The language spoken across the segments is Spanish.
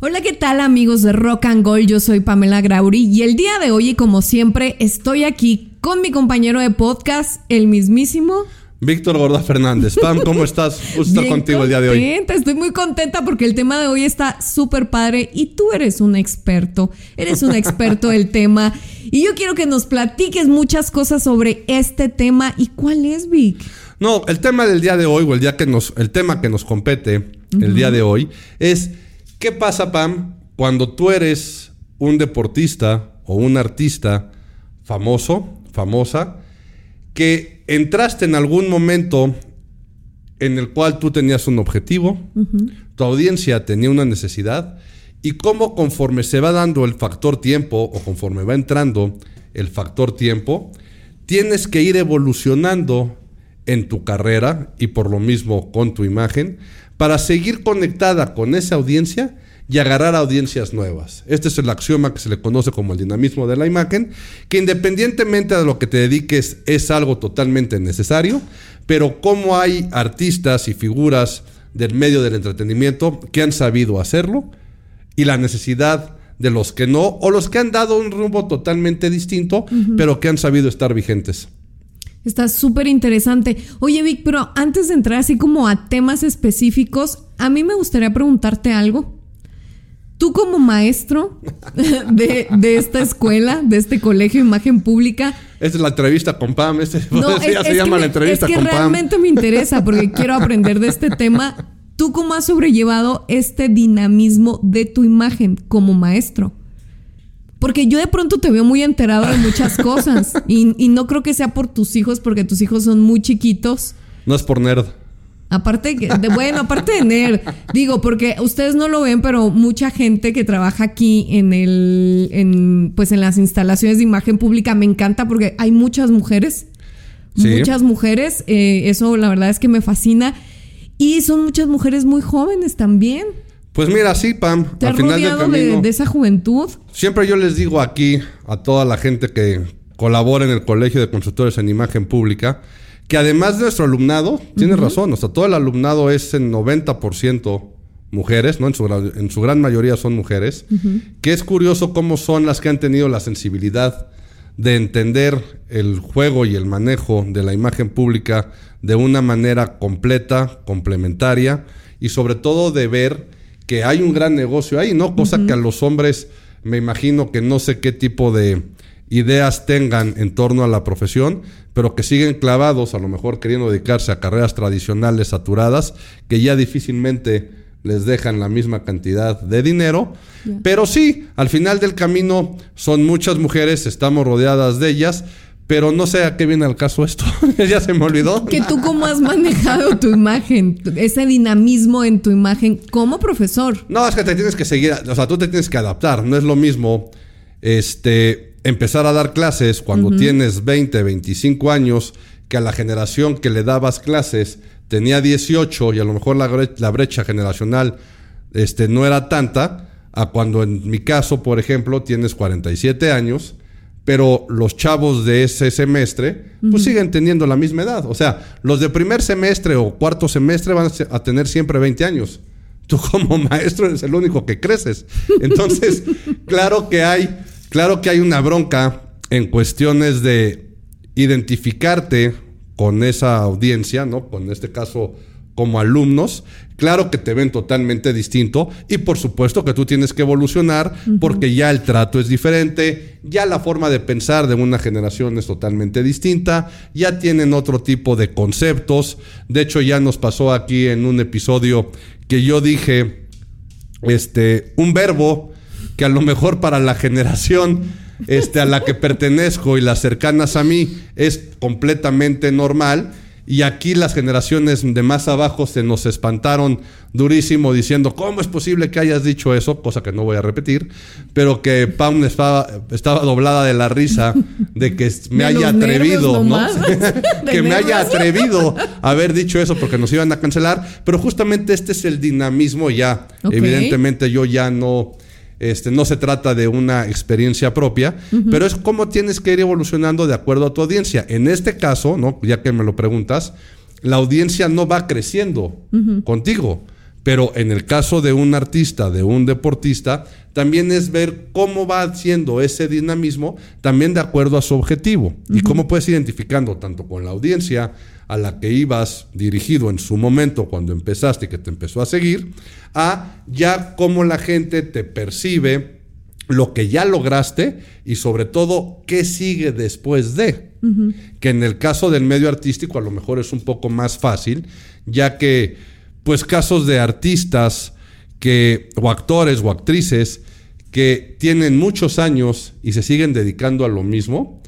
Hola, ¿qué tal amigos de Rock and Gold? Yo soy Pamela Grauri y el día de hoy, como siempre, estoy aquí con mi compañero de podcast, el mismísimo Víctor Gorda Fernández. Pam, ¿cómo estás? Gusto estar contigo el día de hoy. Estoy muy contenta porque el tema de hoy está súper padre y tú eres un experto. Eres un experto del tema. Y yo quiero que nos platiques muchas cosas sobre este tema. ¿Y cuál es, Vic? No, el tema del día de hoy, o el, día que nos, el tema que nos compete el día de hoy, es ¿qué pasa, Pam, cuando tú eres un deportista o un artista famoso, famosa, que entraste en algún momento en el cual tú tenías un objetivo, tu audiencia tenía una necesidad, y cómo conforme se va dando el factor tiempo o conforme va entrando el factor tiempo, tienes que ir evolucionando en tu carrera y por lo mismo con tu imagen para seguir conectada con esa audiencia y agarrar audiencias nuevas. Este es el axioma que se le conoce como el dinamismo de la imagen, que independientemente de lo que te dediques es algo totalmente necesario, pero como hay artistas y figuras del medio del entretenimiento que han sabido hacerlo y la necesidad de los que no, o los que han dado un rumbo totalmente distinto, pero que han sabido estar vigentes. Está súper interesante. Oye, Vic, pero antes de entrar así como a temas específicos, a mí me gustaría preguntarte algo. Tú como maestro de, esta escuela, de este colegio de imagen pública. Esta es la entrevista con Pam. Este, no, se llama la entrevista es que realmente me interesa porque quiero aprender de este tema. ¿Tú cómo has sobrellevado este dinamismo de tu imagen como maestro? Porque yo de pronto te veo muy enterado de muchas cosas y, y no creo que sea por tus hijos porque tus hijos son muy chiquitos. No es por nerd. Aparte de, bueno, aparte de NER, digo, porque ustedes no lo ven, pero mucha gente que trabaja aquí en el, en, pues en las instalaciones de imagen pública me encanta porque hay muchas mujeres, muchas mujeres, eh, eso la verdad es que me fascina y son muchas mujeres muy jóvenes también. Pues mira, sí, Pam. ¿Te al final rodeado de, de esa juventud? Siempre yo les digo aquí a toda la gente que colabora en el Colegio de Consultores en Imagen Pública que además de nuestro alumnado, tiene razón, o sea, todo el alumnado es en 90% mujeres, ¿no? En su, en su, gran mayoría son mujeres, que es curioso cómo son las que han tenido la sensibilidad de entender el juego y el manejo de la imagen pública de una manera completa, complementaria y sobre todo de ver que hay un gran negocio ahí, ¿no? Cosa que a los hombres me imagino que no sé qué tipo de ideas tengan en torno a la profesión, pero que siguen clavados, a lo mejor queriendo dedicarse a carreras tradicionales saturadas, que ya difícilmente les dejan la misma cantidad de dinero. Pero sí, al final del camino son muchas mujeres, estamos rodeadas de ellas, pero no sé a qué viene el caso esto. ya se me olvidó. Que tú cómo has manejado tu imagen, ese dinamismo en tu imagen como profesor. No, es que te tienes que seguir, o sea, tú te tienes que adaptar, no es lo mismo este empezar a dar clases cuando tienes 20, 25 años, que a la generación que le dabas clases tenía 18 y a lo mejor la, brecha generacional este, no era tanta, a cuando en mi caso, por ejemplo, tienes 47 años, pero los chavos de ese semestre, pues siguen teniendo la misma edad. O sea, los de primer semestre o cuarto semestre van a tener siempre 20 años. Tú como maestro eres el único que creces. Entonces, claro que hay Claro que hay una bronca en cuestiones de identificarte con esa audiencia, ¿no? Con este caso como alumnos, claro que te ven totalmente distinto y por supuesto que tú tienes que evolucionar porque ya el trato es diferente, ya la forma de pensar de una generación es totalmente distinta, ya tienen otro tipo de conceptos, de hecho ya nos pasó aquí en un episodio que yo dije, este, un verbo que a lo mejor para la generación este, a la que pertenezco y las cercanas a mí es completamente normal. Y aquí las generaciones de más abajo se nos espantaron durísimo diciendo, ¿cómo es posible que hayas dicho eso? Cosa que no voy a repetir, pero que Pam estaba, estaba doblada de la risa de que me haya atrevido, ¿no? que me haya atrevido a haber dicho eso porque nos iban a cancelar. Pero justamente este es el dinamismo ya. Evidentemente yo ya no Este, no se trata de una experiencia propia, pero es cómo tienes que ir evolucionando de acuerdo a tu audiencia. En este caso, ¿no? ya que me lo preguntas, la audiencia no va creciendo contigo. Pero en el caso de un artista, de un deportista, también es ver cómo va haciendo ese dinamismo también de acuerdo a su objetivo. Y cómo puedes identificando tanto con la audiencia a la que ibas dirigido en su momento cuando empezaste y que te empezó a seguir, a ya cómo la gente te percibe, lo que ya lograste y sobre todo qué sigue después de. Que en el caso del medio artístico a lo mejor es un poco más fácil, ya que pues casos de artistas que, o actores o actrices que tienen muchos años y se siguen dedicando a lo mismo,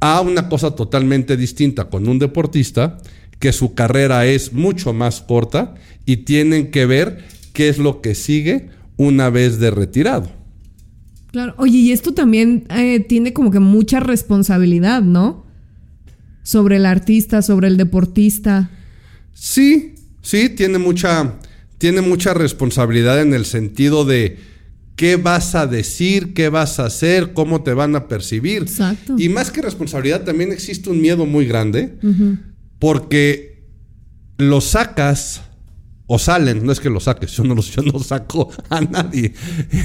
a una cosa totalmente distinta con un deportista que su carrera es mucho más corta y tienen que ver qué es lo que sigue una vez de retirado. Claro, oye, y esto también eh, tiene como que mucha responsabilidad, ¿no? Sobre el artista, sobre el deportista. Sí, Sí, tiene mucha, tiene mucha responsabilidad en el sentido de qué vas a decir, qué vas a hacer, cómo te van a percibir. Exacto. Y más que responsabilidad, también existe un miedo muy grande porque lo sacas o salen, no es que lo saques, yo no, yo no saco a nadie.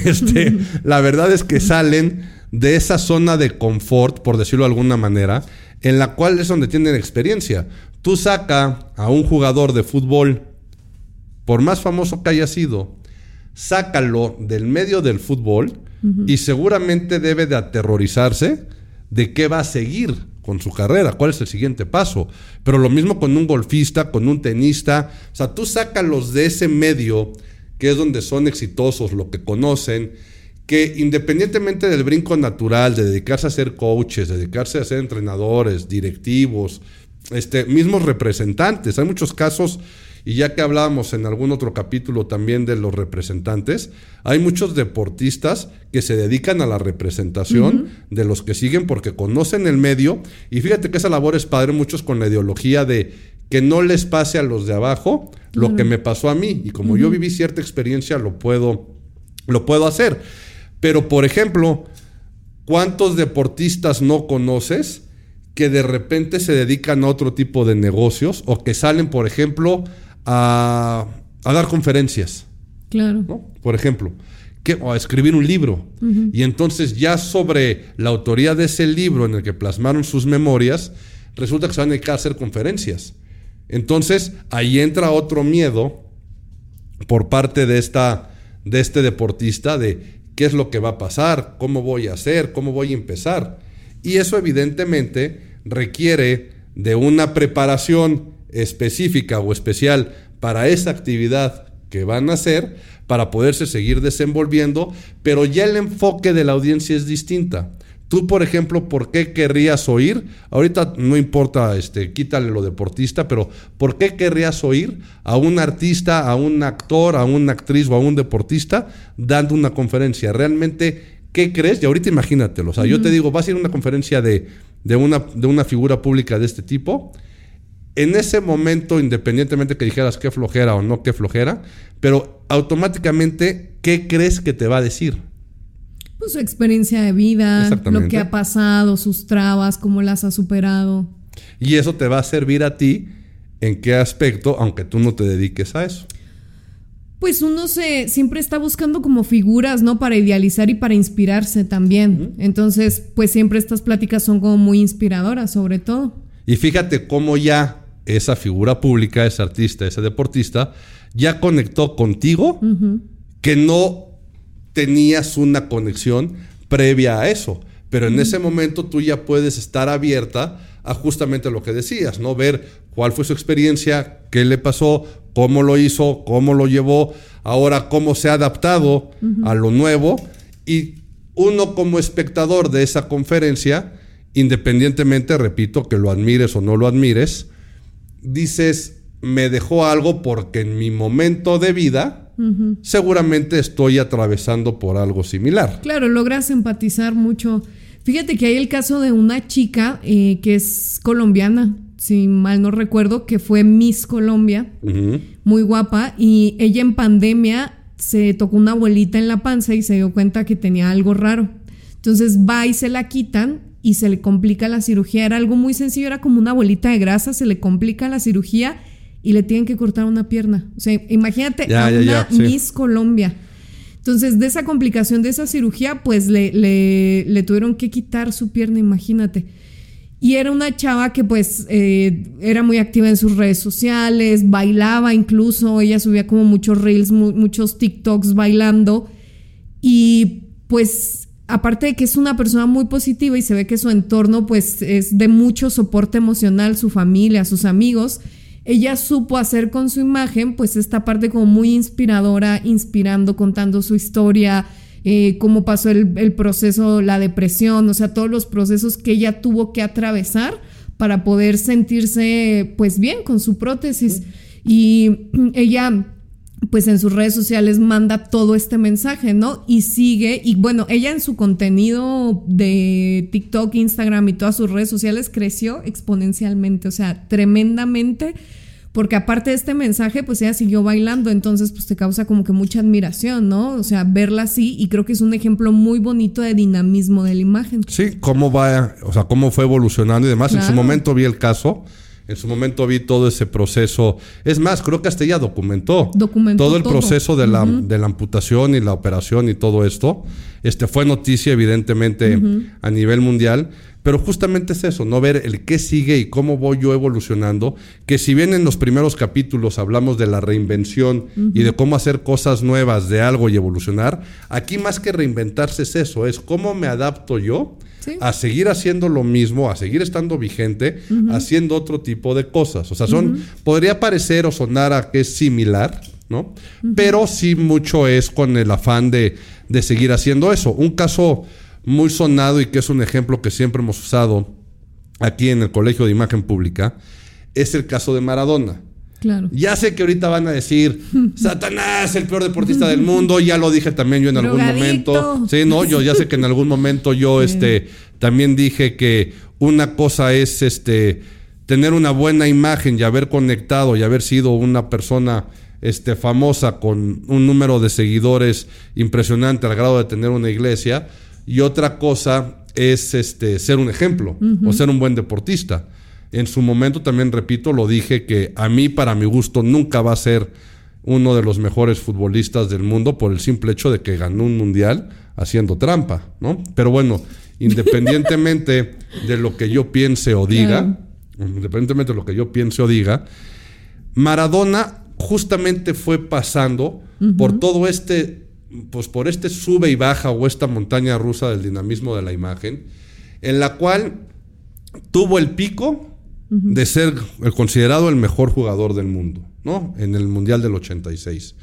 Este, la verdad es que salen de esa zona de confort, por decirlo de alguna manera, en la cual es donde tienen experiencia. Tú saca a un jugador de fútbol, por más famoso que haya sido, sácalo del medio del fútbol y seguramente debe de aterrorizarse de qué va a seguir con su carrera, cuál es el siguiente paso. Pero lo mismo con un golfista, con un tenista. O sea, tú sácalos de ese medio que es donde son exitosos, lo que conocen, que independientemente del brinco natural, de dedicarse a ser coaches, dedicarse a ser entrenadores, directivos, este, mismos representantes. Hay muchos casos, y ya que hablábamos en algún otro capítulo también de los representantes, hay muchos deportistas que se dedican a la representación de los que siguen porque conocen el medio. Y fíjate que esa labor es padre, muchos con la ideología de que no les pase a los de abajo lo que me pasó a mí. Y como yo viví cierta experiencia, lo puedo, lo puedo hacer. Pero, por ejemplo, ¿cuántos deportistas no conoces? Que de repente se dedican a otro tipo de negocios o que salen, por ejemplo, a, dar conferencias. Claro. Por ejemplo, que, o a escribir un libro. Y entonces ya sobre la autoría de ese libro en el que plasmaron sus memorias, resulta que se van a dedicar a hacer conferencias. Entonces ahí entra otro miedo por parte de, esta, de este deportista de qué es lo que va a pasar, cómo voy a hacer, cómo voy a empezar. Y eso evidentemente requiere de una preparación específica o especial para esa actividad que van a hacer para poderse seguir desenvolviendo, pero ya el enfoque de la audiencia es distinta. Tú, por ejemplo, ¿por qué querrías oír? Ahorita no importa, este, quítale lo deportista, pero ¿por qué querrías oír a un artista, a un actor, a una actriz o a un deportista dando una conferencia? Realmente ¿Qué crees? Y ahorita imagínatelo. O sea, yo te digo, vas a ir a una conferencia de, una, de una figura pública de este tipo. En ese momento, independientemente que dijeras qué flojera o no qué flojera, pero automáticamente, ¿qué crees que te va a decir? Pues su experiencia de vida, lo que ha pasado, sus trabas, cómo las ha superado. Y eso te va a servir a ti en qué aspecto, aunque tú no te dediques a eso pues uno se siempre está buscando como figuras, ¿no? Para idealizar y para inspirarse también. Entonces, pues siempre estas pláticas son como muy inspiradoras, sobre todo. Y fíjate cómo ya esa figura pública, ese artista, ese deportista, ya conectó contigo que no tenías una conexión previa a eso. Pero en ese momento tú ya puedes estar abierta a justamente lo que decías, ¿no? Ver cuál fue su experiencia, qué le pasó, cómo lo hizo, cómo lo llevó, ahora cómo se ha adaptado a lo nuevo y uno como espectador de esa conferencia, independientemente, repito, que lo admires o no lo admires, dices, me dejó algo porque en mi momento de vida seguramente estoy atravesando por algo similar. Claro, logras empatizar mucho. Fíjate que hay el caso de una chica eh, que es colombiana, si mal no recuerdo, que fue Miss Colombia, muy guapa, y ella en pandemia se tocó una abuelita en la panza y se dio cuenta que tenía algo raro. Entonces va y se la quitan y se le complica la cirugía. Era algo muy sencillo, era como una bolita de grasa, se le complica la cirugía y le tienen que cortar una pierna. O sea, imagínate a una Miss Colombia. Entonces, de esa complicación de esa cirugía, pues le, le, tuvieron que quitar su pierna, imagínate. Y era una chava que pues eh, era muy activa en sus redes sociales, bailaba incluso, ella subía como muchos reels, muchos TikToks bailando. Y pues aparte de que es una persona muy positiva y se ve que su entorno pues es de mucho soporte emocional, su familia, sus amigos, ella supo hacer con su imagen pues esta parte como muy inspiradora, inspirando, contando su historia, eh, cómo pasó el, el, proceso, la depresión, o sea, todos los procesos que ella tuvo que atravesar para poder sentirse pues bien con su prótesis. Y ella pues en sus redes sociales manda todo este mensaje, ¿no? Y sigue, y bueno, ella en su contenido de TikTok, Instagram y todas sus redes sociales creció exponencialmente, o sea, tremendamente, porque aparte de este mensaje, pues ella siguió bailando, entonces pues te causa como que mucha admiración, ¿no? O sea, verla así, y creo que es un ejemplo muy bonito de dinamismo de la imagen. Sí, cómo va, o sea, cómo fue evolucionando y demás. En su momento vi el caso en su momento vi todo ese proceso. Es más, creo que hasta ella documentó, todo el proceso de la, de la, amputación y la operación y todo esto. Este fue noticia, evidentemente, a nivel mundial. Pero justamente es eso, no ver el qué sigue y cómo voy yo evolucionando. Que si bien en los primeros capítulos hablamos de la reinvención y de cómo hacer cosas nuevas de algo y evolucionar, aquí más que reinventarse es eso, es cómo me adapto yo a seguir haciendo lo mismo, a seguir estando vigente, haciendo otro tipo de cosas. O sea, son, podría parecer o sonar a que es similar, ¿no? Pero sí mucho es con el afán de, de seguir haciendo eso. Un caso muy sonado y que es un ejemplo que siempre hemos usado aquí en el Colegio de Imagen Pública, es el caso de Maradona. Ya sé que ahorita van a decir, Satanás, el peor deportista del mundo, ya lo dije también yo en algún momento. Sí, no, yo ya sé que en algún momento yo este también dije que una cosa es este tener una buena imagen y haber conectado y haber sido una persona este, famosa con un número de seguidores impresionante al grado de tener una iglesia y otra cosa es este ser un ejemplo o ser un buen deportista. En su momento también, repito, lo dije que a mí, para mi gusto, nunca va a ser uno de los mejores futbolistas del mundo por el simple hecho de que ganó un mundial haciendo trampa, ¿no? Pero bueno, independientemente de lo que yo piense o diga, independientemente de lo que yo piense o diga, Maradona justamente fue pasando por todo este, pues por este sube y baja o esta montaña rusa del dinamismo de la imagen, en la cual tuvo el pico de ser el considerado el mejor jugador del mundo, ¿no? En el Mundial del 86.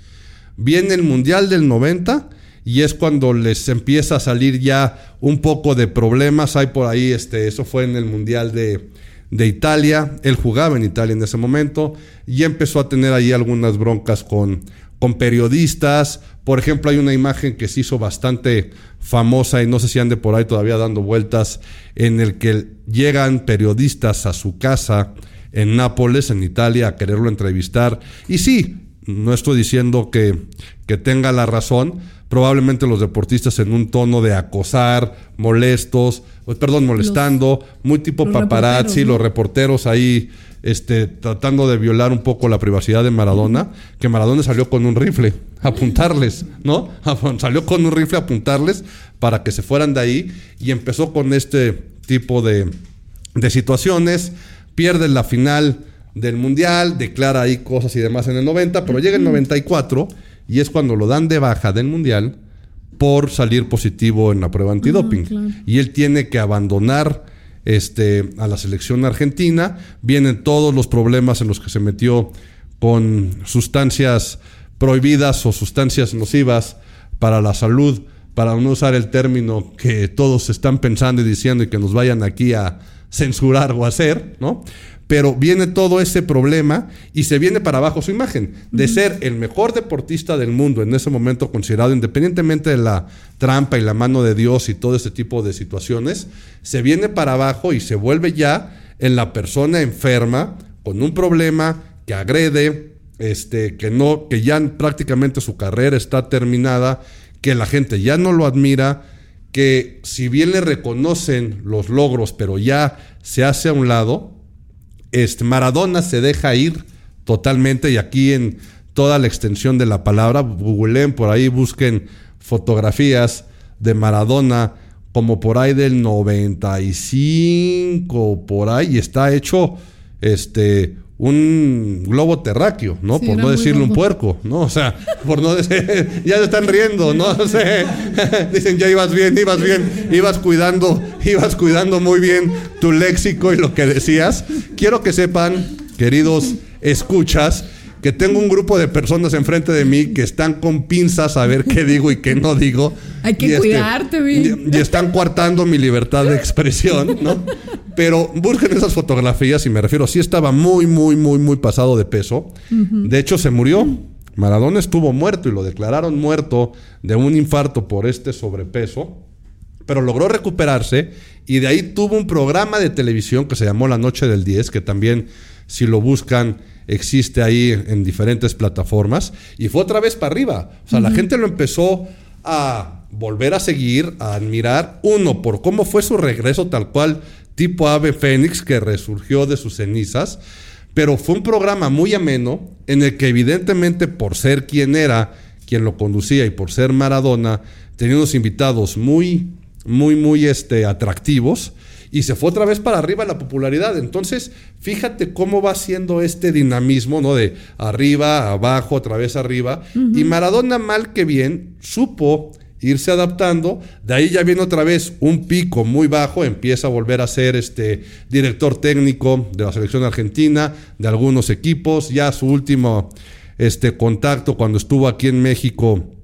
Viene el Mundial del 90 y es cuando les empieza a salir ya un poco de problemas. Hay por ahí, este, eso fue en el Mundial de, de Italia. Él jugaba en Italia en ese momento y empezó a tener ahí algunas broncas con, con periodistas. Por ejemplo, hay una imagen que se hizo bastante famosa y no sé si ande por ahí todavía dando vueltas, en el que llegan periodistas a su casa en Nápoles, en Italia, a quererlo entrevistar. Y sí, no estoy diciendo que, que tenga la razón, probablemente los deportistas en un tono de acosar, molestos, perdón, molestando, muy tipo paparazzi, los reporteros ahí este, tratando de violar un poco la privacidad de Maradona, que Maradona salió con un rifle a apuntarles, ¿no? Salió con un rifle a apuntarles para que se fueran de ahí y empezó con este tipo de, de situaciones, pierde la final del Mundial, declara ahí cosas y demás en el 90, pero llega el 94 y es cuando lo dan de baja del Mundial por salir positivo en la prueba antidoping. Y él tiene que abandonar este, a la selección argentina. Vienen todos los problemas en los que se metió con sustancias prohibidas o sustancias nocivas para la salud, para no usar el término que todos están pensando y diciendo y que nos vayan aquí a censurar o hacer, ¿no? Pero viene todo ese problema y se viene para abajo su imagen de ser el mejor deportista del mundo en ese momento considerado, independientemente de la trampa y la mano de Dios y todo ese tipo de situaciones, se viene para abajo y se vuelve ya en la persona enferma con un problema que agrede, este, que no, que ya prácticamente su carrera está terminada, que la gente ya no lo admira, que si bien le reconocen los logros, pero ya se hace a un lado, este, Maradona se deja ir totalmente y aquí en toda la extensión de la palabra, googleen por ahí, busquen fotografías de Maradona como por ahí del 95, por ahí, y está hecho este un globo terráqueo, ¿no? por no decirle un puerco, ¿no? O sea, por no decir, ya se están riendo, ¿no? sé, dicen, ya ibas bien, ibas bien, ibas cuidando, ibas cuidando muy bien tu léxico y lo que decías. Quiero que sepan, queridos escuchas, que tengo un grupo de personas enfrente de mí que están con pinzas a ver qué digo y qué no digo. Hay que este, cuidarte, y, y, están coartando mi libertad de expresión, ¿no? Pero busquen esas fotografías y me refiero, sí estaba muy, muy, muy, muy pasado de peso. De hecho, se murió. Maradona estuvo muerto y lo declararon muerto de un infarto por este sobrepeso, pero logró recuperarse y de ahí tuvo un programa de televisión que se llamó La Noche del 10, que también si lo buscan existe ahí en diferentes plataformas y fue otra vez para arriba. O sea, la gente lo empezó a volver a seguir, a admirar, uno, por cómo fue su regreso tal cual tipo ave fénix que resurgió de sus cenizas, pero fue un programa muy ameno en el que evidentemente por ser quien era, quien lo conducía y por ser Maradona, tenía unos invitados muy, muy, muy este, atractivos y se fue otra vez para arriba la popularidad. Entonces, fíjate cómo va siendo este dinamismo, ¿no? De arriba, abajo, otra vez arriba. Y Maradona, mal que bien, supo irse adaptando. De ahí ya viene otra vez un pico muy bajo, empieza a volver a ser este director técnico de la selección argentina, de algunos equipos. Ya su último este, contacto cuando estuvo aquí en México.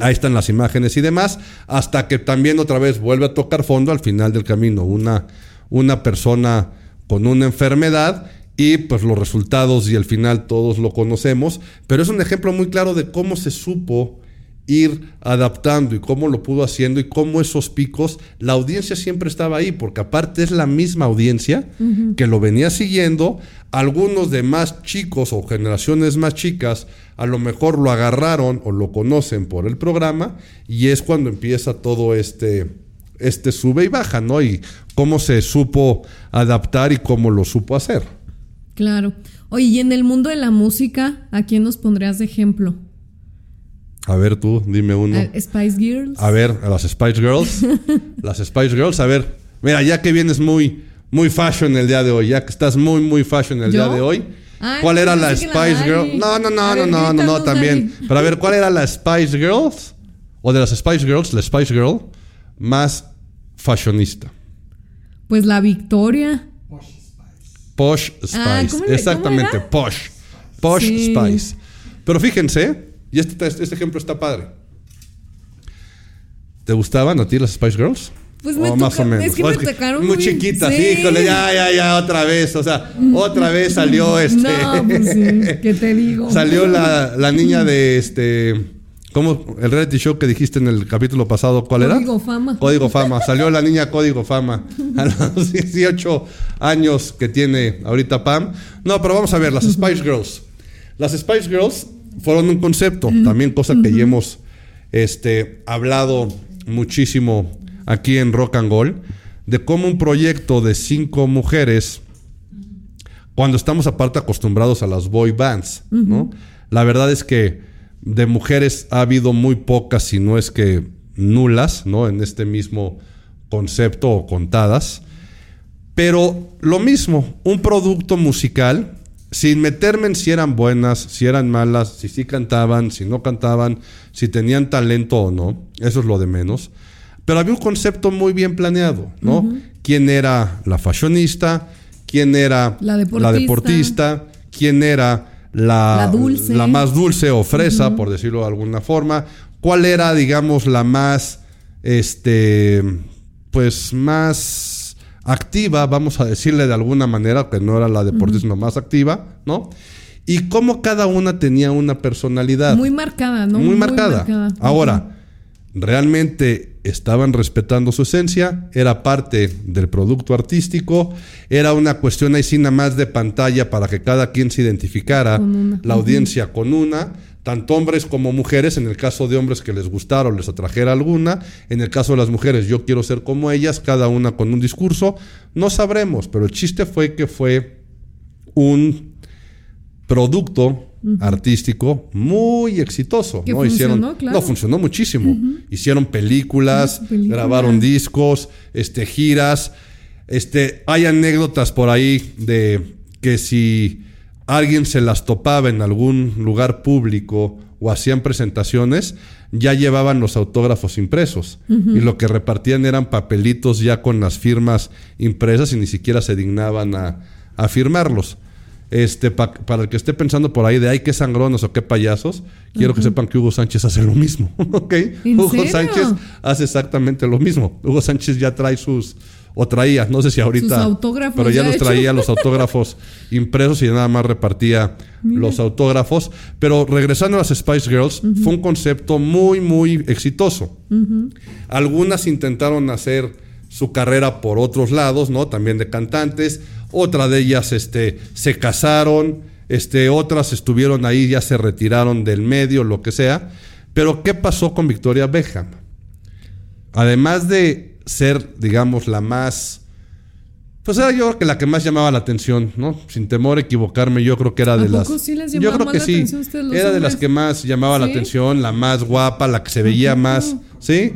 Ahí están las imágenes y demás, hasta que también otra vez vuelve a tocar fondo al final del camino, una, una persona con una enfermedad y pues los resultados y el final todos lo conocemos, pero es un ejemplo muy claro de cómo se supo ir adaptando y cómo lo pudo haciendo y cómo esos picos, la audiencia siempre estaba ahí, porque aparte es la misma audiencia que lo venía siguiendo, algunos de más chicos o generaciones más chicas a lo mejor lo agarraron o lo conocen por el programa y es cuando empieza todo este, este sube y baja, ¿no? Y cómo se supo adaptar y cómo lo supo hacer. Claro. Oye, y en el mundo de la música, ¿a quién nos pondrías de ejemplo? A ver tú, dime uno. Spice Girls. A ver, a las Spice Girls. las Spice Girls, a ver. Mira, ya que vienes muy, muy fashion el día de hoy, ya que estás muy, muy fashion el día de hoy. ¿Cuál era la Spice Girl? No, no, no, no, no, no, no, también. Pero a ver, ¿cuál era la Spice Girls? O de las Spice Girls, la Spice Girl más fashionista. Pues la Victoria. Posh Spice. Ah, Exactamente, Posh. Posh Spice. Pero fíjense, y este, este, ejemplo está padre. ¿Te gustaban a ti las Spice Girls? Pues me más o menos. Es que me tocaron muy, chiquitas, híjole, ya, ya, ya, otra vez. O sea, otra vez salió este. No, pues sí, ¿qué te digo? Salió la, la niña de este. ¿Cómo? El reality show que dijiste en el capítulo pasado, ¿cuál era? Código Fama. Código Fama. Salió la niña Código Fama a los 18 años que tiene ahorita Pam. No, pero vamos a ver, las Spice Girls. Las Spice Girls fueron un concepto, también cosa que ya hemos este, hablado muchísimo aquí en Rock and Roll, de cómo un proyecto de cinco mujeres, cuando estamos aparte acostumbrados a las boy bands, ¿no? La verdad es que de mujeres ha habido muy pocas, si no es que nulas, ¿no? En este mismo concepto o contadas. Pero lo mismo, un producto musical sin meterme en si eran buenas, si eran malas, si sí cantaban, si no cantaban, si tenían talento o no, eso es lo de menos. Pero había un concepto muy bien planeado, ¿no? ¿Quién era la fashionista? ¿Quién era la deportista? ¿Quién era la, la, más dulce o fresa, por decirlo de alguna forma? ¿Cuál era, digamos, la más, este, pues más activa, vamos a decirle de alguna manera, que no era la deportista más activa, ¿no? Y cómo cada una tenía una personalidad. Muy marcada, ¿no? Muy, marcada. Ahora, realmente estaban respetando su esencia, era parte del producto artístico, era una cuestión ahí sí nada más de pantalla para que cada quien se identificara, la audiencia con una, tanto hombres como mujeres, en el caso de hombres que les gustara o les atrajera alguna, en el caso de las mujeres yo quiero ser como ellas, cada una con un discurso, no sabremos, pero el chiste fue que fue un producto artístico muy exitoso. ¿no? funcionó, Hicieron, claro. no, funcionó muchísimo. Hicieron películas. grabaron discos, este, giras. Este, hay anécdotas por ahí de que si alguien se las topaba en algún lugar público o hacían presentaciones, ya llevaban los autógrafos impresos. Y lo que repartían eran papelitos ya con las firmas impresas y ni siquiera se dignaban a, a firmarlos. Este, pa- para el que esté pensando por ahí de ay, qué sangrones o qué payasos, quiero que sepan que Hugo Sánchez hace lo mismo. ¿ok? ¿En Hugo serio? Sánchez hace exactamente lo mismo. Hugo Sánchez ya trae sus, o traía, no sé si ahorita, Sus autógrafos pero ya ya los traía los autógrafos impresos y nada más repartía los autógrafos. Pero regresando a las Spice Girls, fue un concepto muy, muy exitoso. Algunas intentaron hacer su carrera por otros lados, ¿no? También de cantantes. Otra de ellas este, se casaron, este, otras estuvieron ahí, ya se retiraron del medio, lo que sea. Pero ¿qué pasó con Victoria Beckham? Además de ser, digamos, la más... Pues era yo creo que la que más llamaba la atención, ¿no? Sin temor a equivocarme, yo creo que era ¿A de poco las... sí les yo creo más que la sí. Era de las que más llamaba la atención, la más guapa, la que se veía más, ¿sí?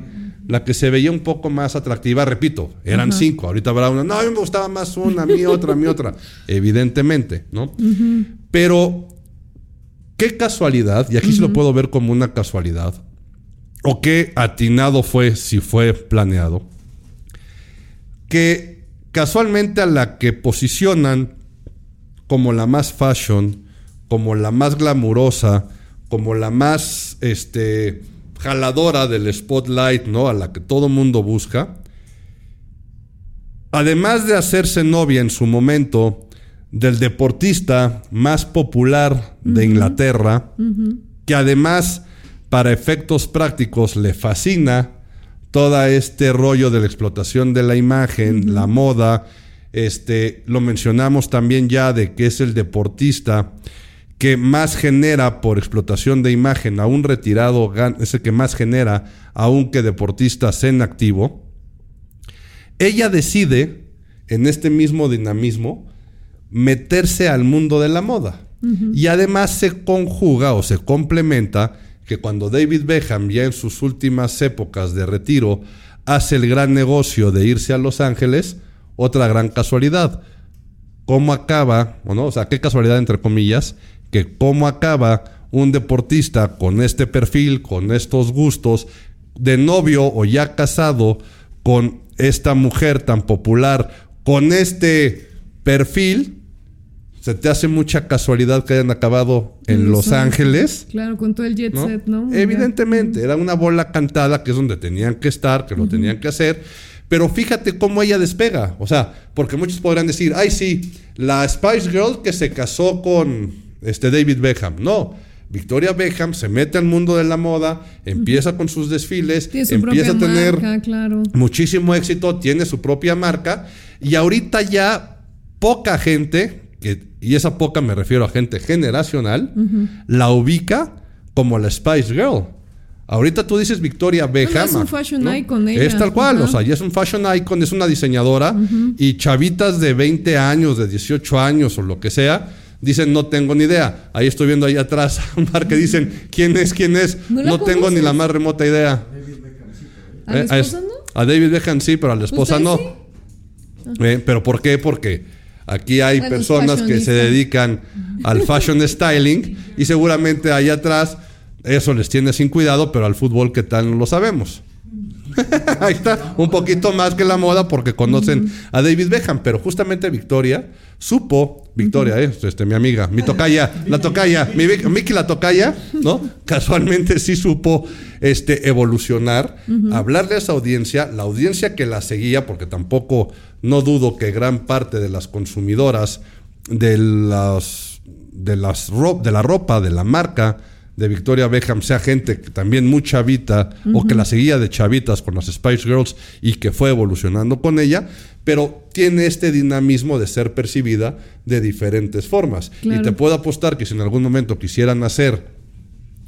La que se veía un poco más atractiva, repito, eran cinco, ahorita habrá una, no, a mí me gustaba más una, a mí otra, a mí otra, evidentemente, ¿no? Pero, qué casualidad, y aquí sí lo puedo ver como una casualidad, o qué atinado fue si fue planeado, que casualmente a la que posicionan como la más fashion, como la más glamurosa, como la más este, jaladora del spotlight, ¿no? A la que todo mundo busca. Además de hacerse novia en su momento del deportista más popular de Inglaterra, que además para efectos prácticos le fascina todo este rollo de la explotación de la imagen, la moda, este, lo mencionamos también ya de que es el deportista que más genera por explotación de imagen a un retirado, es el que más genera aún que deportistas en activo. Ella decide, en este mismo dinamismo, meterse al mundo de la moda. Y además se conjuga o se complementa que cuando David Beckham ya en sus últimas épocas de retiro hace el gran negocio de irse a Los Ángeles, otra gran casualidad. ¿Cómo acaba, o no? O sea, qué casualidad entre comillas, que cómo acaba un deportista con este perfil, con estos gustos, de novio o ya casado con esta mujer tan popular, con este perfil, se te hace mucha casualidad que hayan acabado en Los Ángeles. Claro, con todo el jet ¿no? set, ¿no? Evidentemente, era una bola cantada que es donde tenían que estar, que lo tenían que hacer. Pero fíjate cómo ella despega. O sea, porque muchos podrán decir, ay, sí, la Spice Girl que se casó con este David Beckham. No. Victoria Beckham se mete al mundo de la moda, empieza con sus desfiles, Tiene su empieza a tener marca, claro. muchísimo éxito, tiene su propia marca y ahorita ya poca gente, que, y esa poca me refiero a gente generacional, la ubica como la Spice Girl. Ahorita tú dices Victoria Beckham. es un fashion icon ella. Es tal cual, o sea, ya es un fashion icon, es una diseñadora y chavitas de 20 años, de 18 años o lo que sea, dicen no tengo ni idea. Ahí estoy viendo ahí atrás un par que dicen quién es, quién es. ¿No tengo ni la más remota idea. ¿A la Eh, a, esposa es- no? a David Beckham sí, pero a la esposa ¿Usted no. sí? Eh, ¿Pero por qué? Porque aquí hay Bueno, personas que se dedican al fashion styling y seguramente ahí atrás eso les tiene sin cuidado, pero al fútbol qué tal no lo sabemos. Ahí está, un poquito más que la moda porque conocen a David Beckham, pero justamente Victoria supo, Victoria, eh, este, mi amiga, mi tocaya, la tocaya, mi Vic- Miki la tocaya, ¿no? Casualmente sí supo este, evolucionar, hablarle a esa audiencia, la audiencia que la seguía, porque tampoco, no dudo que gran parte de las consumidoras de las, de las de la ropa, de la marca, de Victoria Beckham sea gente que también muy chavita o que la seguía de chavitas con las Spice Girls y que fue evolucionando con ella, pero tiene este dinamismo de ser percibida de diferentes formas. Y te puedo apostar que si en algún momento quisieran hacer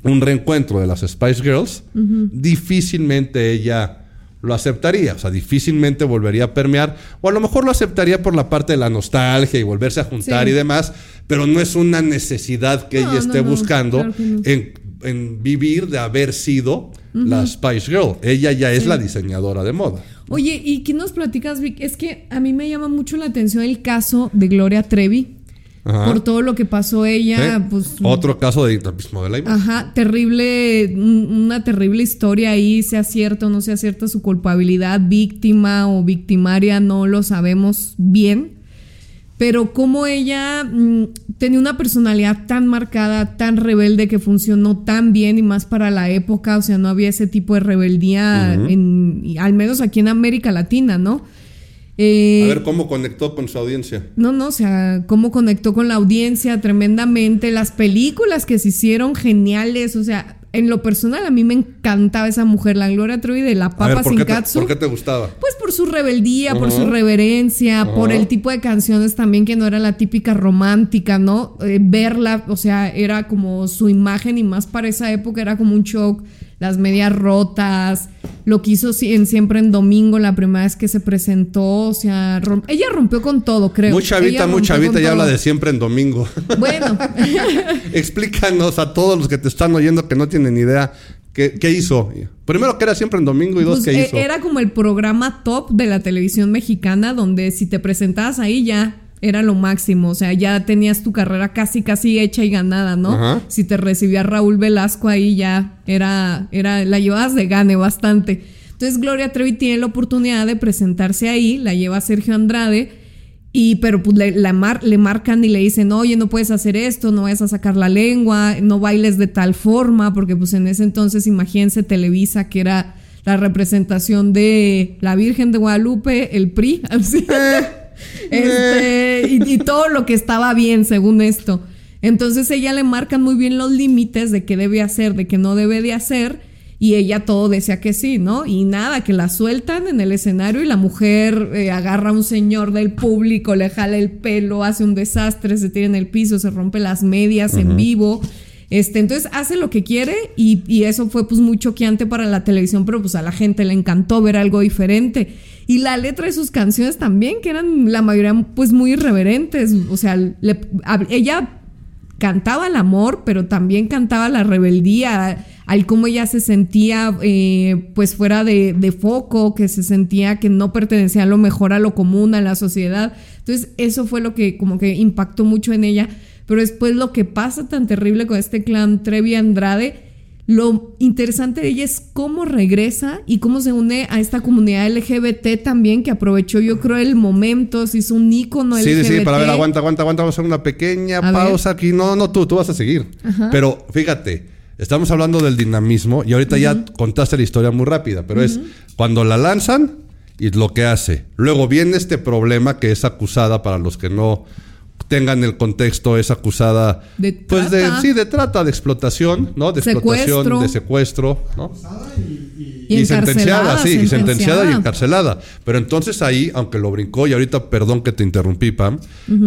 un reencuentro de las Spice Girls, difícilmente ella lo aceptaría, o sea, difícilmente volvería a permear, o a lo mejor lo aceptaría por la parte de la nostalgia y volverse a juntar y demás, pero no es una necesidad que ella esté buscando en, vivir de haber sido la Spice Girl. Ella ya es la diseñadora de moda. Oye, ¿y qué nos platicas, Vic? Es que a mí me llama mucho la atención el caso de Gloria Trevi por todo lo que pasó ella. Pues, Otro caso de dinamismo de la imagen. Ajá, terrible, una terrible historia ahí, sea cierto o no sea cierta su culpabilidad, víctima o victimaria, no lo sabemos bien. Pero como ella mm, tenía una personalidad tan marcada, tan rebelde, que funcionó tan bien y más para la época, o sea, no había ese tipo de rebeldía, en, al menos aquí en América Latina, ¿no? Eh, a ver cómo conectó con su audiencia. No, no, o sea, cómo conectó con la audiencia tremendamente. Las películas que se hicieron geniales, o sea, en lo personal a mí me encantaba esa mujer, la Gloria Trevi de la Papa Sin Katsu. ¿Por qué te gustaba? Pues por su rebeldía, por su reverencia, por el tipo de canciones también que no era la típica romántica, ¿no? Eh, verla, o sea, era como su imagen y más para esa época era como un shock las medias rotas, lo que hizo en Siempre en Domingo la primera vez que se presentó, o sea, ella rompió con todo, creo. Mucha chavita, mucha chavita y habla de Siempre en Domingo. Bueno. Explícanos a todos los que te están oyendo que no tienen idea ¿Qué, hizo? Primero que era siempre en domingo y dos, pues, ¿qué hizo? Era como el programa top de la televisión mexicana donde si te presentabas ahí ya era lo máximo, o sea, ya tenías tu carrera casi, casi hecha y ganada, ¿no? Si te recibía Raúl Velasco ahí ya era, era, la llevabas de gane bastante. Entonces Gloria Trevi tiene la oportunidad de presentarse ahí, la lleva Sergio Andrade, y pero pues le, le marcan y le dicen, oye, no puedes hacer esto, no vayas a sacar la lengua, no bailes de tal forma, porque pues en ese entonces imagínense Televisa que era la representación de la Virgen de Guadalupe, el PRI, así. Este, y, todo lo que estaba bien según esto. Entonces ella le marcan muy bien los límites de qué debe hacer, de qué no debe de hacer. Y ella todo decía que sí, ¿no? Y nada, que la sueltan en el escenario y la mujer eh, agarra a un señor del público, le jala el pelo, hace un desastre, se tira en el piso, se rompe las medias en vivo. Este, entonces hace lo que quiere y, y, eso fue pues muy choqueante para la televisión, pero pues a la gente le encantó ver algo diferente. Y la letra de sus canciones también, que eran la mayoría pues muy irreverentes. O sea, ella cantaba el amor, pero también cantaba la rebeldía, al cómo ella se sentía eh, pues fuera de, de, foco, que se sentía que no pertenecía a lo mejor a lo común, a la sociedad. Entonces eso fue lo que como que impactó mucho en ella. Pero después lo que pasa tan terrible con este clan Trevi Andrade lo interesante de ella es cómo regresa y cómo se une a esta comunidad LGBT también, que aprovechó yo creo el momento, se hizo un ícono LGBT. Sí, sí, para ver, aguanta, aguanta, aguanta, vamos a hacer una pequeña pausa aquí. No, no, tú, tú vas a seguir. Pero fíjate, estamos hablando del dinamismo y ahorita ya contaste la historia muy rápida, pero es cuando la lanzan y lo que hace. Luego viene este problema que es acusada para los que no tengan el contexto, es acusada de pues de sí, de trata, de explotación, ¿no? De explotación, de secuestro, ¿no? Y, sentenciada, sí, y sentenciada y encarcelada. Pero entonces ahí, aunque lo brincó, y ahorita perdón que te interrumpí, Pam,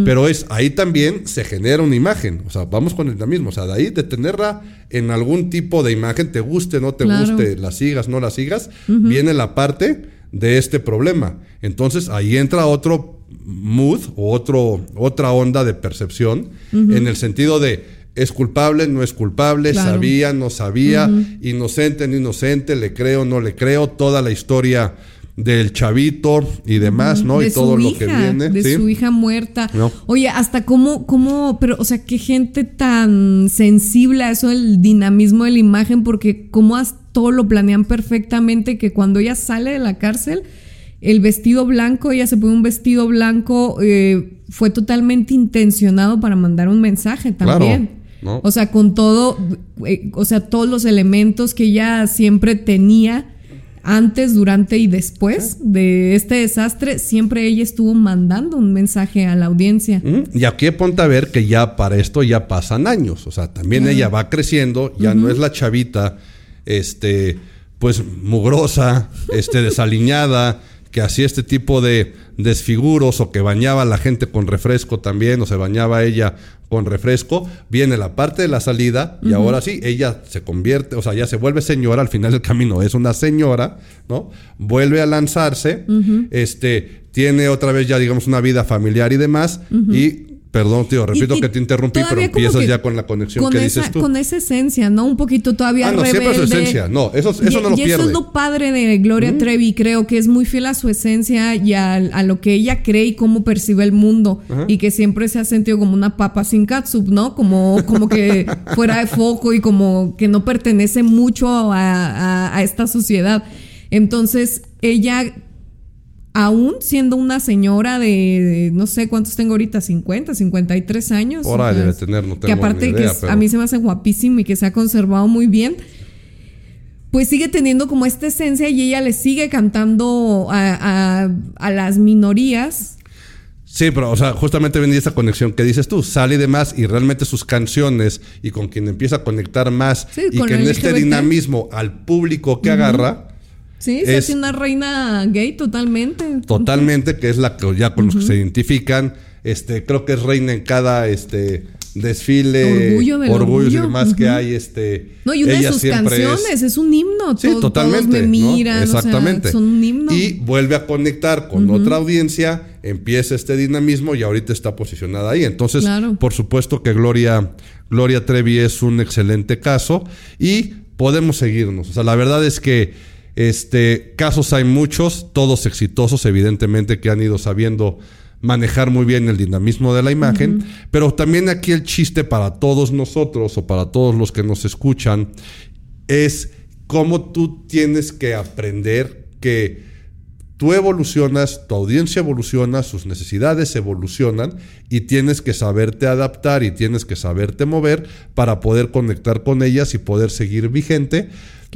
pero es ahí también se genera una imagen. O sea, vamos con el mismo. O sea, de ahí de tenerla en algún tipo de imagen, te guste, no te guste, la sigas, no la sigas, viene la parte de este problema. Entonces ahí entra otro mood o otro, otra onda de percepción en el sentido de es culpable, no es culpable, sabía, no sabía, inocente, no inocente, le creo, no le creo, toda la historia del chavito y demás, ¿no? y todo lo que viene. De su hija muerta. Oye, hasta cómo, cómo, pero, o sea, qué gente tan sensible a eso, el dinamismo de la imagen, porque cómo todo lo planean perfectamente, que cuando ella sale de la cárcel, el vestido blanco, ella se pone un vestido blanco, eh, fue totalmente intencionado para mandar un mensaje también. O sea, con todo, eh, o sea, todos los elementos que ella siempre tenía antes, durante y después de este desastre, siempre ella estuvo mandando un mensaje a la audiencia. Y aquí ponte a ver que ya para esto ya pasan años. O sea, también ella va creciendo, ya no es la chavita, este, pues mugrosa, este, desaliñada, que hacía este tipo de desfiguros o que bañaba a la gente con refresco también, o se bañaba ella con refresco, viene la parte de la salida y ahora sí, ella se convierte, o sea, ya se vuelve señora al final del camino, es una señora, ¿no? Vuelve a lanzarse, este, tiene otra vez ya, digamos, una vida familiar y demás, y Perdón, tío, repito que te interrumpí, pero empiezas ya con la conexión que dices tú. Con esa esencia, ¿no? Un poquito todavía ah, no, siempre su esencia. No, eso, eso no lo y pierde. eso es lo padre de Gloria Trevi, creo que es muy fiel a su esencia y a, lo que ella cree y cómo percibe el mundo. Y que siempre se ha sentido como una papa sin catsup, ¿no? Como, como que fuera de foco y como que no pertenece mucho a esta sociedad. Entonces, ella aún siendo una señora de, no sé cuántos tengo ahorita, 50, 53 años. Ahora debe tener, no tengo Que aparte que a mí se me hace guapísimo y que se ha conservado muy bien. Pues sigue teniendo como esta esencia y ella le sigue cantando a, las minorías. Sí, pero, o sea, justamente venía esa conexión que dices tú, sale de más y realmente sus canciones y con quien empieza a conectar más y que en este dinamismo al público que agarra, Sí, se hace una reina gay totalmente. Totalmente, que es la que ya con los que se identifican. Este, creo que es reina en cada este desfile, orgullo, del orgullo, y demás que hay, este. No, y una de sus canciones es, un himno. Sí, totalmente. Todos me miran, Exactamente. son un himno. Y vuelve a conectar con otra audiencia, empieza este dinamismo y ahorita está posicionada ahí. Entonces, por supuesto que Gloria, Gloria Trevi es un excelente caso y podemos seguirnos. O sea, la verdad es que este, casos hay muchos, todos exitosos, evidentemente, que han ido sabiendo manejar muy bien el dinamismo de la imagen, pero también aquí el chiste para todos nosotros o para todos los que nos escuchan es cómo tú tienes que aprender que tú evolucionas, tu audiencia evoluciona, sus necesidades evolucionan y tienes que saberte adaptar y tienes que saberte mover para poder conectar con ellas y poder seguir vigente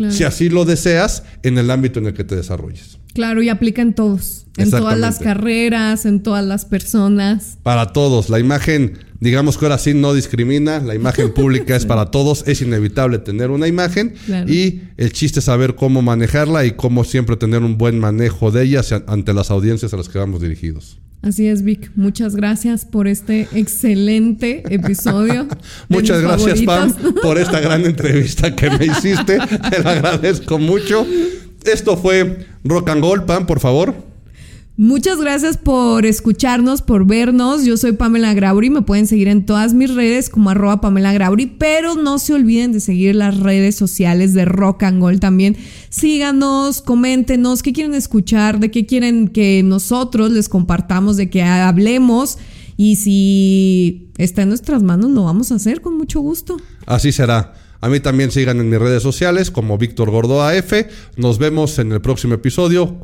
si así lo deseas, en el ámbito en el que te desarrolles. Claro, y aplica en todos, en todas las carreras, en todas las personas. Para todos, la imagen, digamos que ahora sí no discrimina, la imagen pública es para todos, es inevitable tener una imagen y el chiste es saber cómo manejarla y cómo siempre tener un buen manejo de ella ante las audiencias a las que vamos dirigidos. Así es, Vic. Muchas gracias por este excelente episodio. Muchas gracias, Pam, por esta gran entrevista que me hiciste. Te lo agradezco mucho. Esto fue Rock and Gold, Pam, por favor. Muchas gracias por escucharnos, por vernos. Yo soy Pamela Grauri. Me pueden seguir en todas mis redes como arroba Pamela Grauri. Pero no se olviden de seguir las redes sociales de Rock and Gold también. Síganos, coméntenos qué quieren escuchar, de qué quieren que nosotros les compartamos, de que hablemos. Y si está en nuestras manos, lo vamos a hacer con mucho gusto. Así será. A mí también sigan en mis redes sociales como Víctor Gordo AF. Nos vemos en el próximo episodio.